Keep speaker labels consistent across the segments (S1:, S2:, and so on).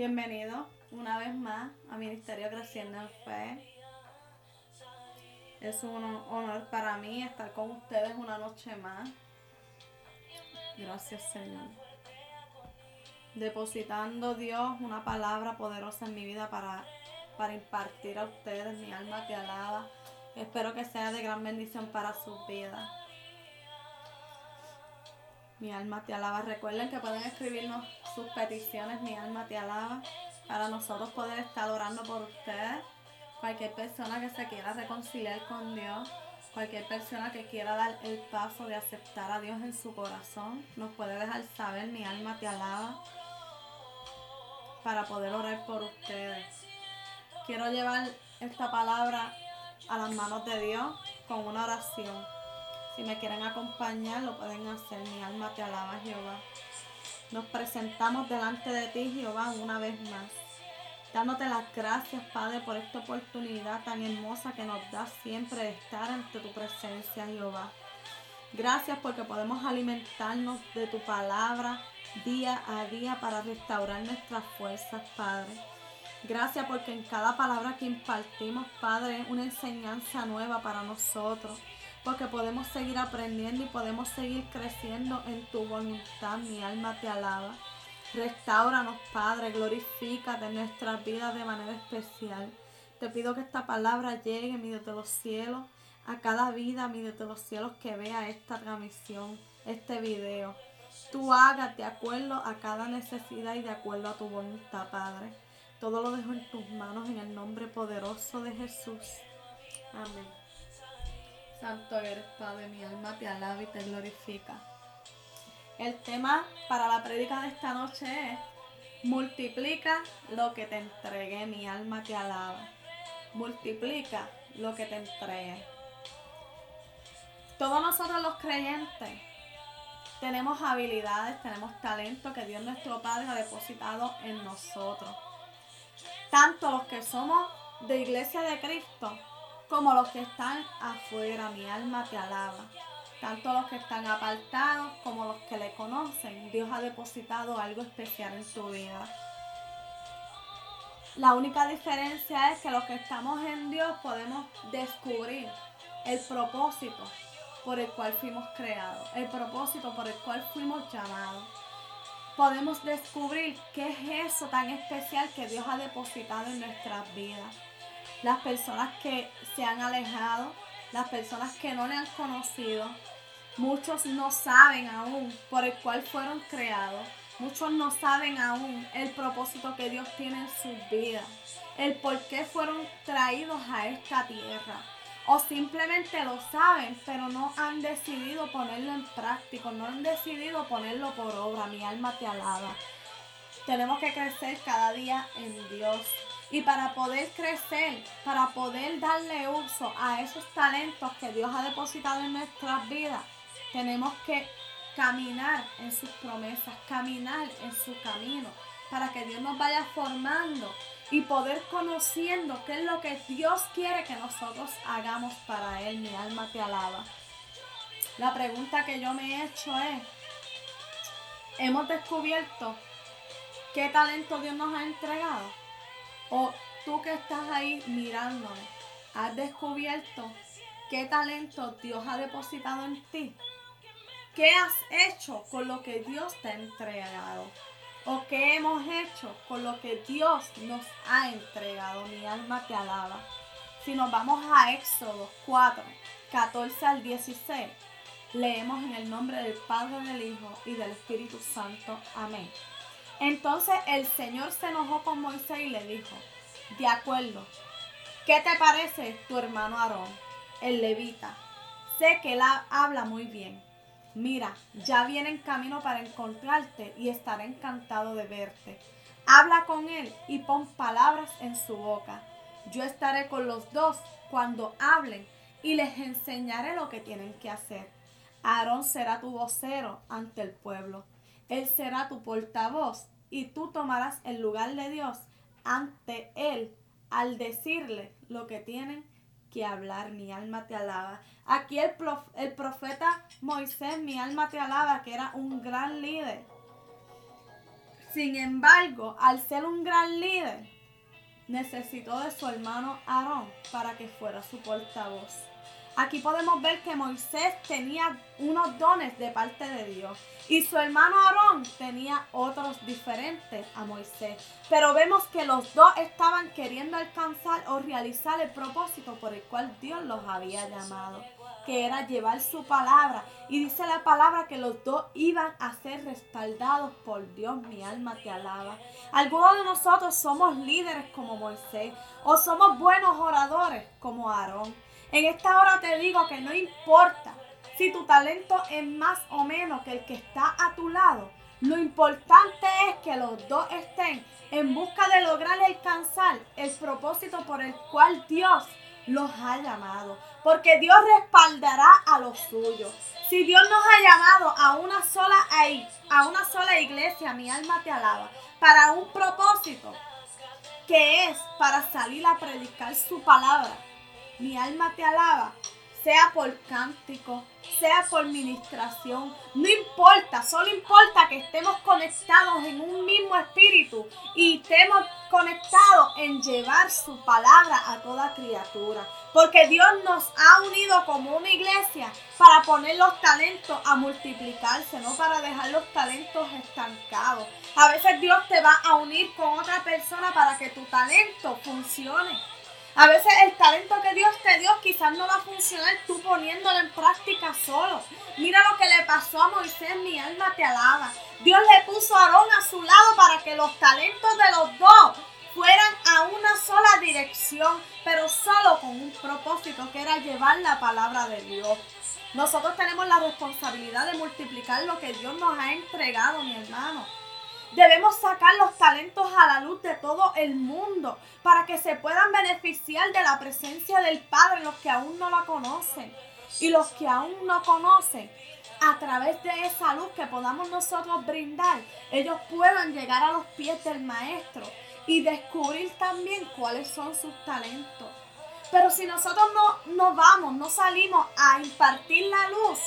S1: Bienvenido una vez más a Ministerio Creciendo en Fe. Es un honor para mí estar con ustedes una noche más. Gracias Señor. Depositando Dios una palabra poderosa en mi vida para, para impartir a ustedes. Mi alma te alaba. Espero que sea de gran bendición para sus vidas. Mi alma te alaba. Recuerden que pueden escribirnos sus peticiones. Mi alma te alaba. Para nosotros poder estar orando por ustedes. Cualquier persona que se quiera reconciliar con Dios. Cualquier persona que quiera dar el paso de aceptar a Dios en su corazón. Nos puede dejar saber. Mi alma te alaba. Para poder orar por ustedes. Quiero llevar esta palabra a las manos de Dios con una oración. Si me quieren acompañar, lo pueden hacer. Mi alma te alaba, Jehová. Nos presentamos delante de ti, Jehová, una vez más. Dándote las gracias, Padre, por esta oportunidad tan hermosa que nos da siempre de estar ante tu presencia, Jehová. Gracias porque podemos alimentarnos de tu palabra día a día para restaurar nuestras fuerzas, Padre. Gracias porque en cada palabra que impartimos, Padre, es una enseñanza nueva para nosotros porque podemos seguir aprendiendo y podemos seguir creciendo en tu voluntad. Mi alma te alaba. Restauranos, Padre, glorifícate en nuestras vidas de manera especial. Te pido que esta palabra llegue, mi de los cielos, a cada vida, mi de los cielos, que vea esta transmisión, este video. Tú hagas de acuerdo a cada necesidad y de acuerdo a tu voluntad, Padre. Todo lo dejo en tus manos en el nombre poderoso de Jesús. Amén. Santo eres, Padre, mi alma te alaba y te glorifica. El tema para la prédica de esta noche es multiplica lo que te entregué, mi alma te alaba. Multiplica lo que te entregué. Todos nosotros los creyentes tenemos habilidades, tenemos talento que Dios nuestro Padre ha depositado en nosotros. Tanto los que somos de iglesia de Cristo como los que están afuera. Mi alma te alaba. Tanto los que están apartados como los que le conocen. Dios ha depositado algo especial en su vida. La única diferencia es que los que estamos en Dios podemos descubrir el propósito por el cual fuimos creados, el propósito por el cual fuimos llamados. Podemos descubrir qué es eso tan especial que Dios ha depositado en nuestras vidas las personas que se han alejado, las personas que no le han conocido. Muchos no saben aún por el cual fueron creados. Muchos no saben aún el propósito que Dios tiene en sus vidas, el por qué fueron traídos a esta tierra. O simplemente lo saben, pero no han decidido ponerlo en práctica, no han decidido ponerlo por obra. Mi alma te alaba. Tenemos que crecer cada día en Dios. Y para poder crecer, para poder darle uso a esos talentos que Dios ha depositado en nuestras vidas, tenemos que caminar en sus promesas, caminar en su camino, para que Dios nos vaya formando y poder conociendo qué es lo que Dios quiere que nosotros hagamos para Él. Mi alma te alaba. La pregunta que yo me he hecho es, ¿hemos descubierto qué talento Dios nos ha entregado? O tú que estás ahí mirándome, has descubierto qué talento Dios ha depositado en ti. ¿Qué has hecho con lo que Dios te ha entregado? ¿O qué hemos hecho con lo que Dios nos ha entregado? Mi alma te alaba. Si nos vamos a Éxodo 4, 14 al 16, leemos en el nombre del Padre, del Hijo y del Espíritu Santo. Amén. Entonces el Señor se enojó con Moisés y le dijo, de acuerdo, ¿qué te parece tu hermano Aarón, el levita? Sé que él habla muy bien. Mira, ya viene en camino para encontrarte y estaré encantado de verte. Habla con él y pon palabras en su boca. Yo estaré con los dos cuando hablen y les enseñaré lo que tienen que hacer. Aarón será tu vocero ante el pueblo. Él será tu portavoz y tú tomarás el lugar de Dios ante Él al decirle lo que tienen que hablar. Mi alma te alaba. Aquí el, el profeta Moisés, mi alma te alaba, que era un gran líder. Sin embargo, al ser un gran líder, necesitó de su hermano Aarón para que fuera su portavoz. Aquí podemos ver que Moisés tenía unos dones de parte de Dios y su hermano Aarón tenía otros diferentes a Moisés. Pero vemos que los dos estaban queriendo alcanzar o realizar el propósito por el cual Dios los había llamado, que era llevar su palabra. Y dice la palabra que los dos iban a ser respaldados por Dios. Mi alma te alaba. Algunos de nosotros somos líderes como Moisés o somos buenos oradores como Aarón. En esta hora te digo que no importa si tu talento es más o menos que el que está a tu lado. Lo importante es que los dos estén en busca de lograr alcanzar el propósito por el cual Dios los ha llamado. Porque Dios respaldará a los suyos. Si Dios nos ha llamado a una sola a una sola iglesia, mi alma te alaba, para un propósito que es para salir a predicar su palabra mi alma te alaba, sea por cántico, sea por ministración, no importa, solo importa que estemos conectados en un mismo espíritu y estemos conectados en llevar su palabra a toda criatura. Porque Dios nos ha unido como una iglesia para poner los talentos a multiplicarse, no para dejar los talentos estancados. A veces Dios te va a unir con otra persona para que tu talento funcione. A veces el talento que Dios te dio quizás no va a funcionar tú poniéndolo en práctica solo. Mira lo que le pasó a Moisés, mi alma te alaba. Dios le puso a Aarón a su lado para que los talentos de los dos fueran a una sola dirección, pero solo con un propósito que era llevar la palabra de Dios. Nosotros tenemos la responsabilidad de multiplicar lo que Dios nos ha entregado, mi hermano. Debemos sacar los talentos a la luz de todo el mundo para que se puedan beneficiar de la presencia del Padre los que aún no la conocen. Y los que aún no conocen, a través de esa luz que podamos nosotros brindar, ellos puedan llegar a los pies del Maestro y descubrir también cuáles son sus talentos. Pero si nosotros no, no vamos, no salimos a impartir la luz,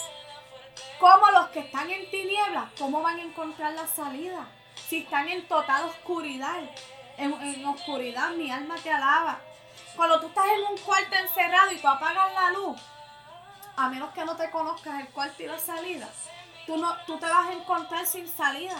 S1: como los que están en tinieblas, ¿cómo van a encontrar la salida? Si están en total oscuridad. En, oscuridad mi alma te alaba. Cuando tú estás en un cuarto encerrado y tú apagas la luz, a menos que no te conozcas el cuarto y la salida, tú, no, tú te vas a encontrar sin salida.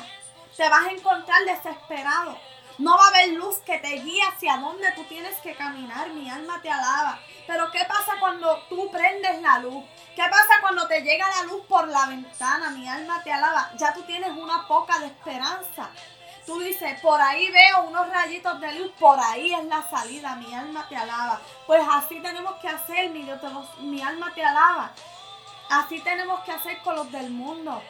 S1: Te vas a encontrar desesperado. No va a haber luz que te guíe hacia donde tú tienes que caminar. Mi alma te alaba. Pero ¿qué pasa cuando tú prendes la luz? ¿Qué pasa cuando te llega la luz por la ventana? Mi alma te alaba. Ya tú tienes una poca de esperanza. Tú dices, por ahí veo unos rayitos de luz, por ahí es la salida, mi alma te alaba. Pues así tenemos que hacer, mi, Dios, mi alma te alaba. Así tenemos que hacer con los del mundo.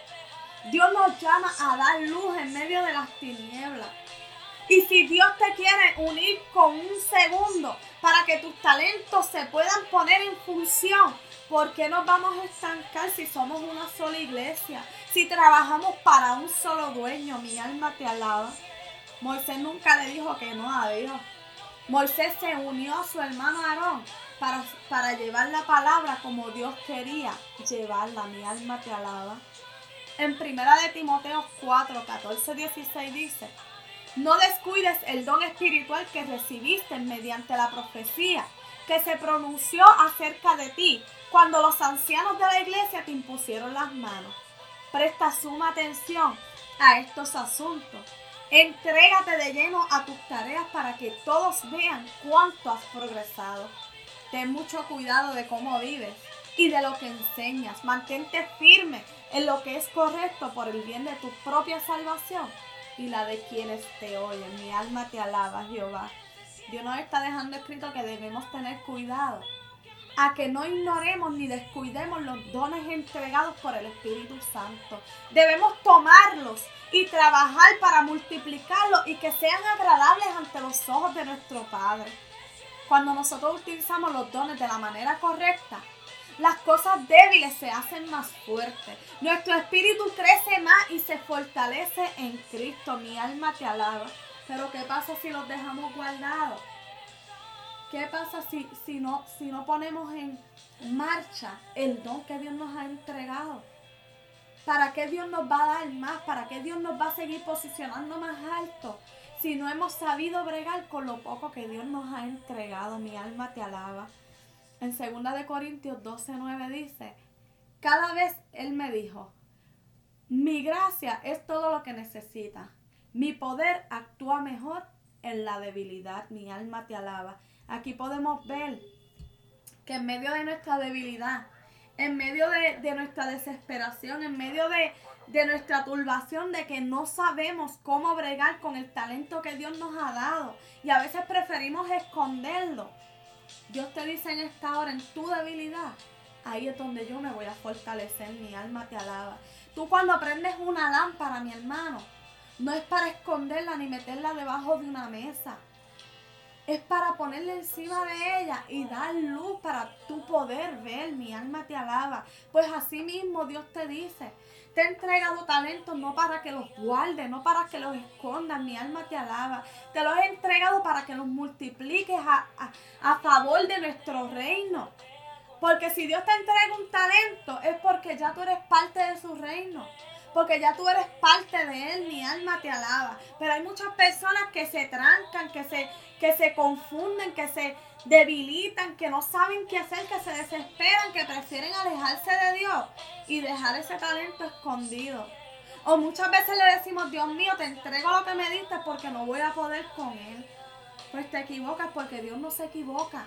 S1: Dios nos llama a dar luz en medio de las tinieblas. Y si Dios te quiere unir con un segundo para que tus talentos se puedan poner en función, ¿por qué nos vamos a estancar si somos una sola iglesia? Si trabajamos para un solo dueño, mi alma te alaba. Moisés nunca le dijo que no a Dios. Moisés se unió a su hermano Aarón para, para llevar la palabra como Dios quería llevarla. Mi alma te alaba. En primera de Timoteo 4, 14, 16 dice, no descuides el don espiritual que recibiste mediante la profecía que se pronunció acerca de ti cuando los ancianos de la iglesia te impusieron las manos. Presta suma atención a estos asuntos. Entrégate de lleno a tus tareas para que todos vean cuánto has progresado. Ten mucho cuidado de cómo vives y de lo que enseñas. Mantente firme en lo que es correcto por el bien de tu propia salvación y la de quienes te oyen. Mi alma te alaba, Jehová. Dios nos está dejando escrito que debemos tener cuidado a que no ignoremos ni descuidemos los dones entregados por el Espíritu Santo. Debemos tomarlos y trabajar para multiplicarlos y que sean agradables ante los ojos de nuestro Padre. Cuando nosotros utilizamos los dones de la manera correcta, las cosas débiles se hacen más fuertes. Nuestro espíritu crece más y se fortalece en Cristo. Mi alma te alaba. Pero ¿qué pasa si los dejamos guardados? ¿Qué pasa si, si, no, si no ponemos en marcha el don que Dios nos ha entregado? ¿Para qué Dios nos va a dar más? ¿Para qué Dios nos va a seguir posicionando más alto? Si no hemos sabido bregar con lo poco que Dios nos ha entregado, mi alma te alaba. En 2 de Corintios 12:9 dice, cada vez él me dijo, mi gracia es todo lo que necesita. Mi poder actúa mejor en la debilidad. Mi alma te alaba. Aquí podemos ver que en medio de nuestra debilidad, en medio de, nuestra desesperación, en medio de, de nuestra turbación, de que no sabemos cómo bregar con el talento que Dios nos ha dado y a veces preferimos esconderlo. Dios te dice en esta hora, en tu debilidad, ahí es donde yo me voy a fortalecer, mi alma te alaba. Tú cuando prendes una lámpara, mi hermano, no es para esconderla ni meterla debajo de una mesa es para ponerle encima de ella y dar luz para tu poder ver. Mi alma te alaba. Pues así mismo Dios te dice, te he entregado talentos no para que los guardes, no para que los escondas. Mi alma te alaba. Te los he entregado para que los multipliques a, a favor de nuestro reino. Porque si Dios te entrega un talento es porque ya tú eres parte de su reino porque ya tú eres parte de Él, mi alma te alaba. Pero hay muchas personas que se trancan, que se, que se confunden, que se debilitan, que no saben qué hacer, que se desesperan, que prefieren alejarse de Dios y dejar ese talento escondido. O muchas veces le decimos, Dios mío, te entrego lo que me diste porque no voy a poder con Él. Pues te equivocas porque Dios no se equivoca.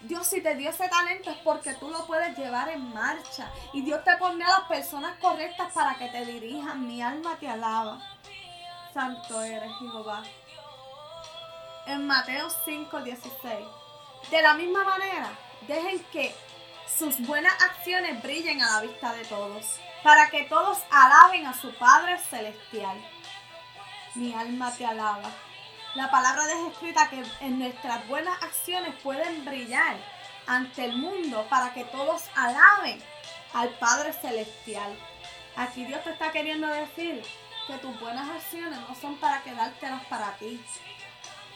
S1: Dios si te dio ese talento es porque tú lo puedes llevar en marcha. Y Dios te pone a las personas correctas para que te dirijan. Mi alma te alaba. Santo eres, Jehová. En Mateo 5, 16. De la misma manera, dejen que sus buenas acciones brillen a la vista de todos, para que todos alaben a su Padre Celestial. Mi alma te alaba. La palabra deja escrita que en nuestras buenas acciones pueden brillar ante el mundo para que todos alaben al Padre Celestial. Aquí Dios te está queriendo decir que tus buenas acciones no son para quedártelas para ti.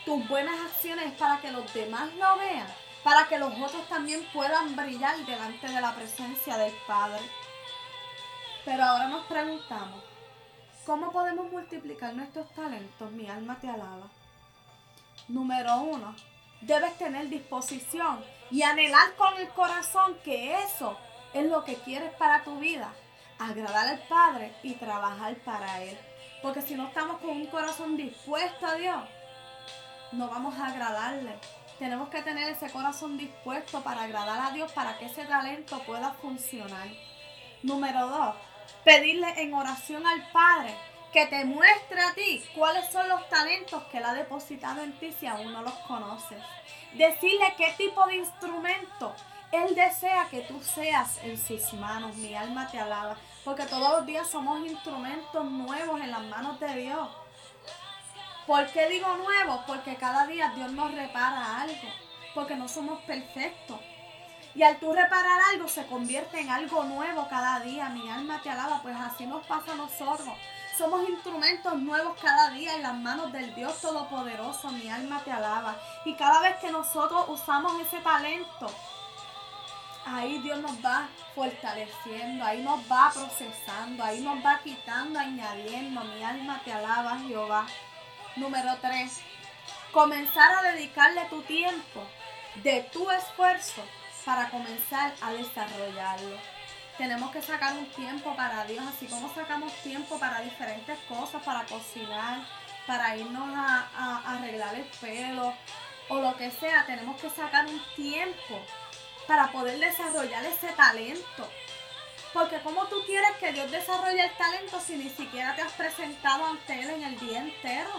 S1: Tus buenas acciones es para que los demás lo vean, para que los otros también puedan brillar delante de la presencia del Padre. Pero ahora nos preguntamos, ¿cómo podemos multiplicar nuestros talentos? Mi alma te alaba. Número uno, debes tener disposición y anhelar con el corazón que eso es lo que quieres para tu vida. Agradar al Padre y trabajar para Él. Porque si no estamos con un corazón dispuesto a Dios, no vamos a agradarle. Tenemos que tener ese corazón dispuesto para agradar a Dios para que ese talento pueda funcionar. Número dos, pedirle en oración al Padre que te muestre a ti cuáles son los talentos que Él ha depositado en ti si aún no los conoces. Decirle qué tipo de instrumento Él desea que tú seas en sus manos. Mi alma te alaba. Porque todos los días somos instrumentos nuevos en las manos de Dios. ¿Por qué digo nuevos? Porque cada día Dios nos repara algo. Porque no somos perfectos. Y al tú reparar algo se convierte en algo nuevo cada día. Mi alma te alaba. Pues así nos pasa a nosotros. Somos instrumentos nuevos cada día en las manos del Dios Todopoderoso. Mi alma te alaba. Y cada vez que nosotros usamos ese talento, ahí Dios nos va fortaleciendo, ahí nos va procesando, ahí nos va quitando, añadiendo. Mi alma te alaba, Jehová. Número 3. Comenzar a dedicarle tu tiempo de tu esfuerzo para comenzar a desarrollarlo tenemos que sacar un tiempo para Dios, así como sacamos tiempo para diferentes cosas, para cocinar, para irnos a, arreglar el pelo o lo que sea, tenemos que sacar un tiempo para poder desarrollar ese talento. Porque como tú quieres que Dios desarrolle el talento si ni siquiera te has presentado ante Él en el día entero?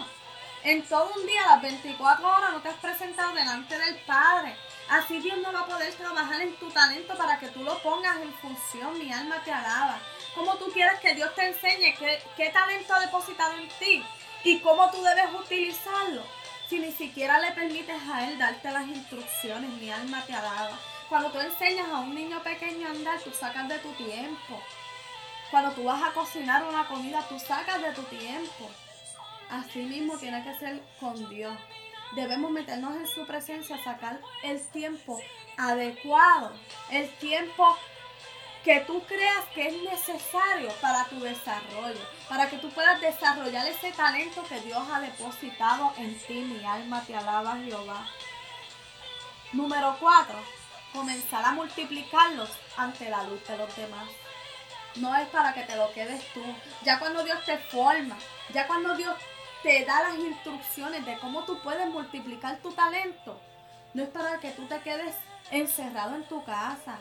S1: En todo un día, las 24 horas, no te has presentado delante del Padre. Así Dios no va a poder trabajar en tu talento para que tú lo pongas en función. Mi alma te alaba. ¿Cómo tú quieres que Dios te enseñe qué, qué talento ha depositado en ti y cómo tú debes utilizarlo? Si ni siquiera le permites a Él darte las instrucciones, mi alma te alaba. Cuando tú enseñas a un niño pequeño a andar, tú sacas de tu tiempo. Cuando tú vas a cocinar una comida, tú sacas de tu tiempo. Así mismo tiene que ser con Dios debemos meternos en su presencia, sacar el tiempo adecuado, el tiempo que tú creas que es necesario para tu desarrollo, para que tú puedas desarrollar ese talento que Dios ha depositado en ti. Mi alma te alaba, Jehová. Número cuatro, comenzar a multiplicarlos ante la luz de los demás. No es para que te lo quedes tú. Ya cuando Dios te forma, ya cuando Dios te da las instrucciones de cómo tú puedes multiplicar tu talento, no es para que tú te quedes encerrado en tu casa.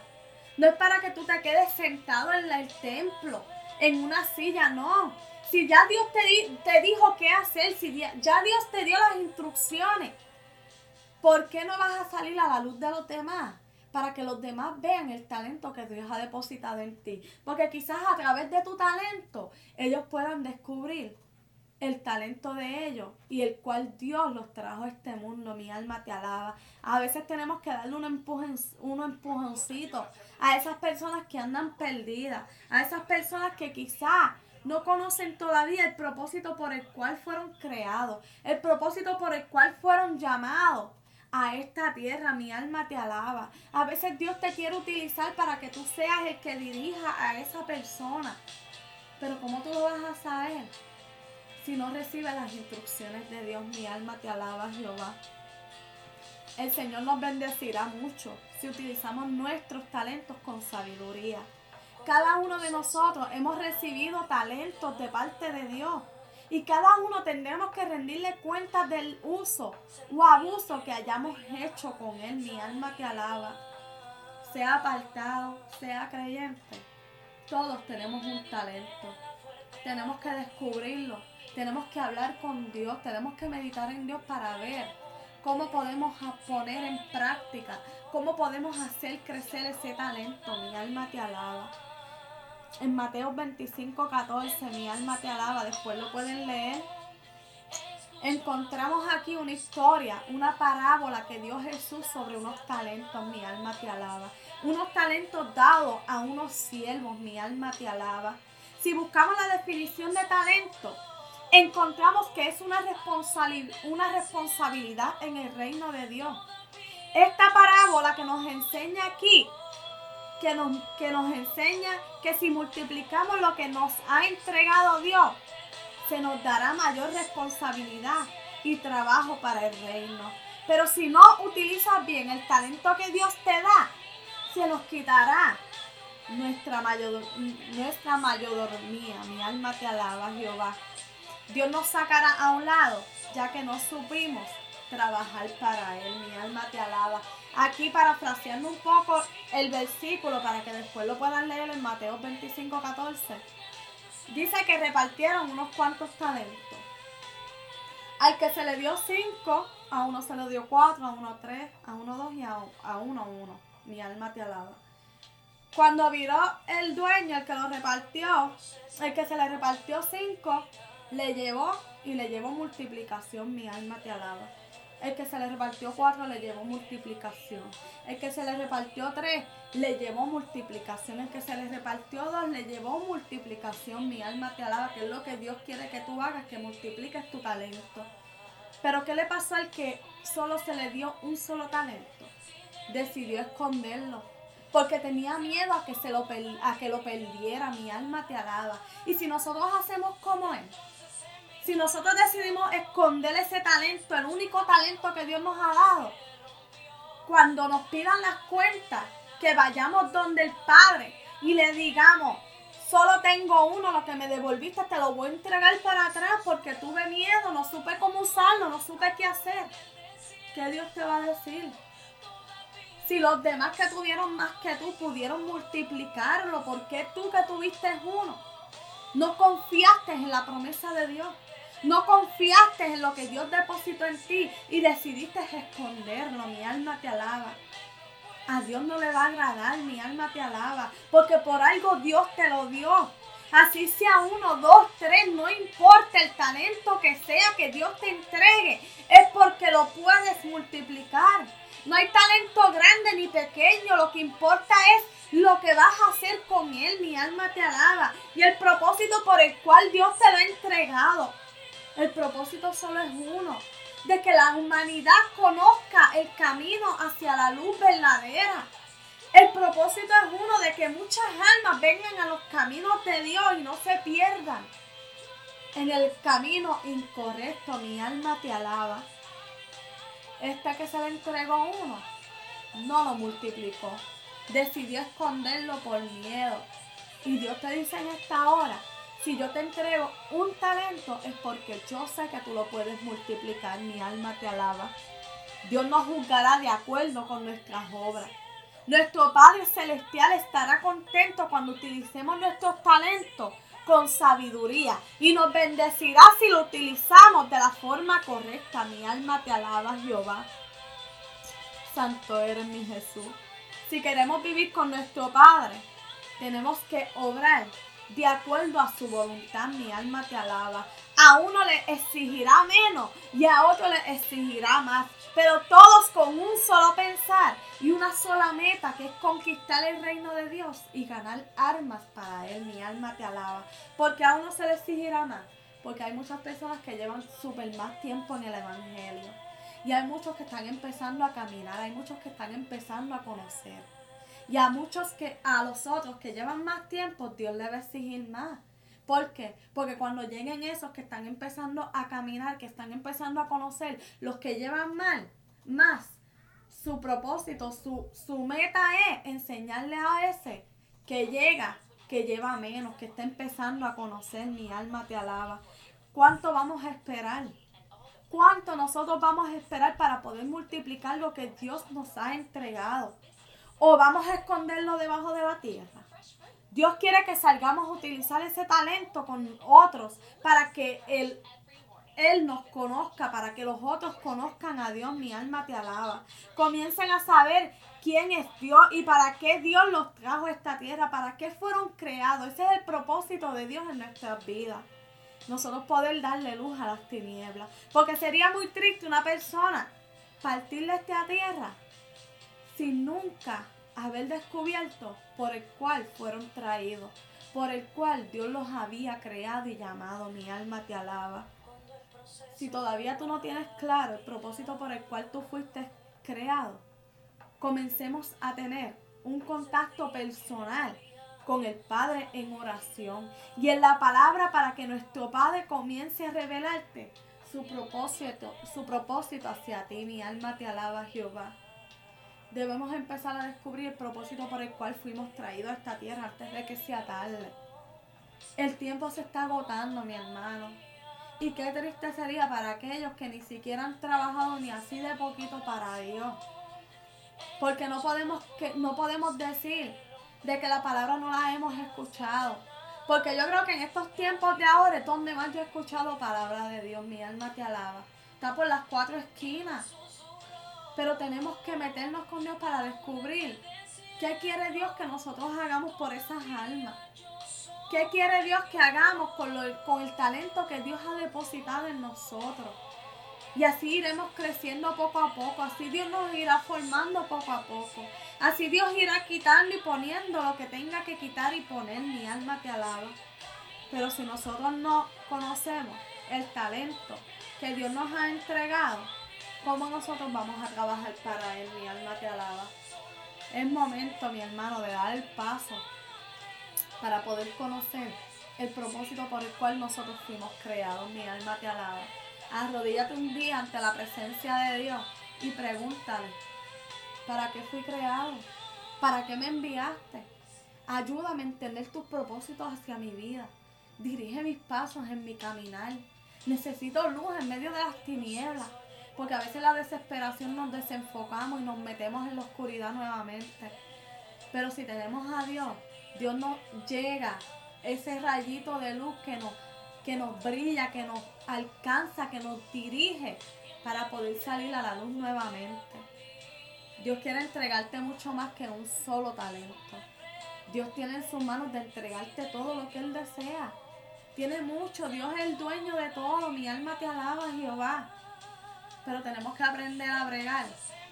S1: No es para que tú te quedes sentado en el templo, en una silla, no. Si ya Dios te, te dijo qué hacer, si ya Dios te dio las instrucciones, ¿por qué no vas a salir a la luz de los demás? Para que los demás vean el talento que Dios ha depositado en ti. Porque quizás a través de tu talento ellos puedan descubrir el talento de ellos y el cual Dios los trajo a este mundo. Mi alma te alaba. A veces tenemos que darle un, empujón, un empujoncito a esas personas que andan perdidas, a esas personas que quizás no conocen todavía el propósito por el cual fueron creados, el propósito por el cual fueron llamados a esta tierra. Mi alma te alaba. A veces Dios te quiere utilizar para que tú seas el que dirija a esa persona. Pero ¿cómo tú lo vas a saber? Si no recibes las instrucciones de Dios, mi alma te alaba, Jehová. El Señor nos bendecirá mucho si utilizamos nuestros talentos con sabiduría. Cada uno de nosotros hemos recibido talentos de parte de Dios. Y cada uno tendremos que rendirle cuentas del uso o abuso que hayamos hecho con Él. Mi alma te alaba. Sea apartado, sea creyente. Todos tenemos un talento. Tenemos que descubrirlo tenemos que hablar con Dios, tenemos que meditar en Dios para ver cómo podemos poner en práctica, cómo podemos hacer crecer ese talento. Mi alma te alaba. En Mateo 25, 14, mi alma te alaba, después lo pueden leer. Encontramos aquí una historia, una parábola que dio Jesús sobre unos talentos, mi alma te alaba. Unos talentos dados a unos siervos, mi alma te alaba. Si buscamos la definición de talento, encontramos que es una, una responsabilidad en el reino de Dios. Esta parábola que nos enseña aquí, que nos, que nos enseña que si multiplicamos lo que nos ha entregado Dios, se nos dará mayor responsabilidad y trabajo para el reino. Pero si no utilizas bien el talento que Dios te da, se nos quitará nuestra mayor, nuestra mayordomía. Mi alma te alaba, Jehová. Dios nos sacará a un lado, ya que no supimos trabajar para Él. Mi alma te alaba. Aquí parafraseando un poco el versículo para que después lo puedan leer en Mateo 25, 14. Dice que repartieron unos cuantos talentos. Al que se le dio cinco, a uno se le dio cuatro, a uno tres, a uno dos y a, a uno uno. Mi alma te alaba. Cuando viró el dueño, el que lo repartió, el que se le repartió cinco, le llevó y le llevó multiplicación, mi alma te alaba. El que se le repartió cuatro le llevó multiplicación. El que se le repartió tres le llevó multiplicación. El que se le repartió dos le llevó multiplicación. Mi alma te alaba, que es lo que Dios quiere que tú hagas, que multipliques tu talento. Pero ¿qué le pasó al que solo se le dio un solo talento? Decidió esconderlo. Porque tenía miedo a que, se lo, a que lo perdiera. Mi alma te alaba. Y si nosotros hacemos como Él, si nosotros decidimos esconder ese talento, el único talento que Dios nos ha dado, cuando nos pidan las cuentas, que vayamos donde el Padre y le digamos, solo tengo uno, lo que me devolviste te lo voy a entregar para atrás porque tuve miedo, no supe cómo usarlo, no supe qué hacer. ¿Qué Dios te va a decir? Si los demás que tuvieron más que tú pudieron multiplicarlo, ¿por qué tú que tuviste uno? No confiaste en la promesa de Dios. No confiaste en lo que Dios depositó en ti y decidiste esconderlo. Mi alma te alaba. A Dios no le va a agradar, mi alma te alaba, porque por algo Dios te lo dio. Así sea uno, dos, tres, no importa el talento que sea que Dios te entregue, es porque lo puedes multiplicar. No hay talento grande ni pequeño, lo que importa es lo que vas a hacer con él, mi alma te alaba, y el propósito por el cual Dios te lo ha entregado. El propósito solo es uno, de que la humanidad conozca el camino hacia la luz verdadera. El propósito es uno de que muchas almas vengan a los caminos de Dios y no se pierdan. En el camino incorrecto mi alma te alaba. Este que se le entregó uno no lo multiplicó. Decidió esconderlo por miedo. Y Dios te dice en esta hora, si yo te entrego un talento es porque yo sé que tú lo puedes multiplicar. Mi alma te alaba. Dios nos juzgará de acuerdo con nuestras obras. Nuestro Padre Celestial estará contento cuando utilicemos nuestros talentos con sabiduría y nos bendecirá si lo utilizamos de la forma correcta. Mi alma te alaba, Jehová. Santo eres mi Jesús. Si queremos vivir con nuestro Padre, tenemos que obrar de acuerdo a su voluntad. Mi alma te alaba. A uno le exigirá menos y a otro le exigirá más pero todos con un solo pensar y una sola meta que es conquistar el reino de Dios y ganar armas para Él. Mi alma te alaba, porque a uno se le exigirá más, porque hay muchas personas que llevan súper más tiempo en el Evangelio y hay muchos que están empezando a caminar, hay muchos que están empezando a conocer. Y a muchos que, a los otros que llevan más tiempo, Dios le va a exigir más. ¿Por qué? Porque cuando lleguen esos que están empezando a caminar, que están empezando a conocer, los que llevan mal, más, su propósito, su, su meta es enseñarle a ese que llega, que lleva menos, que está empezando a conocer, mi alma te alaba. ¿Cuánto vamos a esperar? ¿Cuánto nosotros vamos a esperar para poder multiplicar lo que Dios nos ha entregado? ¿O vamos a esconderlo debajo de la tierra? Dios quiere que salgamos a utilizar ese talento con otros para que Él, Él nos conozca, para que los otros conozcan a Dios. Mi alma te alaba. Comiencen a saber quién es Dios y para qué Dios los trajo a esta tierra, para qué fueron creados. Ese es el propósito de Dios en nuestras vidas. Nosotros poder darle luz a las tinieblas. Porque sería muy triste una persona partirle esta tierra sin nunca haber descubierto por el cual fueron traídos, por el cual Dios los había creado y llamado. Mi alma te alaba. Si todavía tú no tienes claro el propósito por el cual tú fuiste creado, comencemos a tener un contacto personal con el Padre en oración y en la palabra para que nuestro Padre comience a revelarte su propósito, su propósito hacia ti. Mi alma te alaba, Jehová debemos empezar a descubrir el propósito por el cual fuimos traídos a esta tierra antes de que sea tarde. El tiempo se está agotando, mi hermano. Y qué triste sería para aquellos que ni siquiera han trabajado ni así de poquito para Dios. Porque no podemos, que, no podemos decir de que la palabra no la hemos escuchado. Porque yo creo que en estos tiempos de ahora es donde más yo he escuchado palabra de Dios. Mi alma te alaba. Está por las cuatro esquinas. Pero tenemos que meternos con Dios para descubrir qué quiere Dios que nosotros hagamos por esas almas. ¿Qué quiere Dios que hagamos con, con el talento que Dios ha depositado en nosotros? Y así iremos creciendo poco a poco, así Dios nos irá formando poco a poco. Así Dios irá quitando y poniendo lo que tenga que quitar y poner. Mi alma te alaba. Pero si nosotros no conocemos el talento que Dios nos ha entregado, ¿Cómo nosotros vamos a trabajar para Él? Mi alma te alaba. Es momento, mi hermano, de dar el paso para poder conocer el propósito por el cual nosotros fuimos creados. Mi alma te alaba. Arrodíllate un día ante la presencia de Dios y pregúntale, ¿para qué fui creado? ¿Para qué me enviaste? Ayúdame a entender tus propósitos hacia mi vida. Dirige mis pasos en mi caminar. Necesito luz en medio de las tinieblas porque a veces la desesperación nos desenfocamos y nos metemos en la oscuridad nuevamente. Pero si tenemos a Dios, Dios nos llega ese rayito de luz que nos, que nos brilla, que nos alcanza, que nos dirige para poder salir a la luz nuevamente. Dios quiere entregarte mucho más que un solo talento. Dios tiene en sus manos de entregarte todo lo que Él desea. Tiene mucho. Dios es el dueño de todo. Mi alma te alaba, Jehová pero tenemos que aprender a bregar,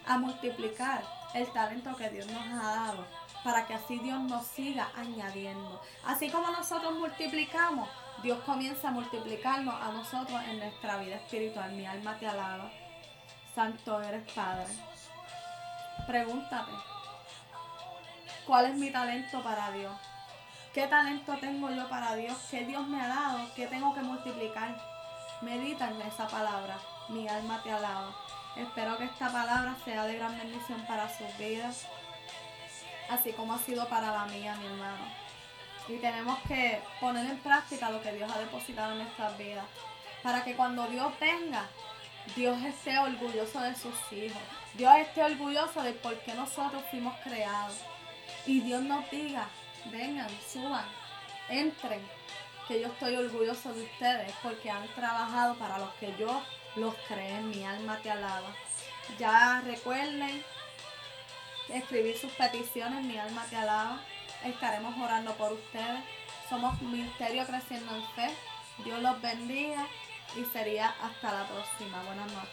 S1: a multiplicar el talento que Dios nos ha dado, para que así Dios nos siga añadiendo. Así como nosotros multiplicamos, Dios comienza a multiplicarnos a nosotros en nuestra vida espiritual. Mi alma te alaba. Santo eres Padre. Pregúntate, cuál es mi talento para Dios. ¿Qué talento tengo yo para Dios? ¿Qué Dios me ha dado? ¿Qué tengo que multiplicar? Medita en esa palabra. Mi alma te alaba. Espero que esta palabra sea de gran bendición para sus vidas, así como ha sido para la mía, mi hermano. Y tenemos que poner en práctica lo que Dios ha depositado en nuestras vidas, para que cuando Dios venga, Dios esté orgulloso de sus hijos. Dios esté orgulloso de por qué nosotros fuimos creados. Y Dios nos diga, vengan, suban, entren, que yo estoy orgulloso de ustedes porque han trabajado para los que yo los creé, mi alma te alaba. Ya recuerden escribir sus peticiones, mi alma te alaba. Estaremos orando por ustedes. Somos Ministerio Creciendo en Fe. Dios los bendiga y sería hasta la próxima. Buenas noches.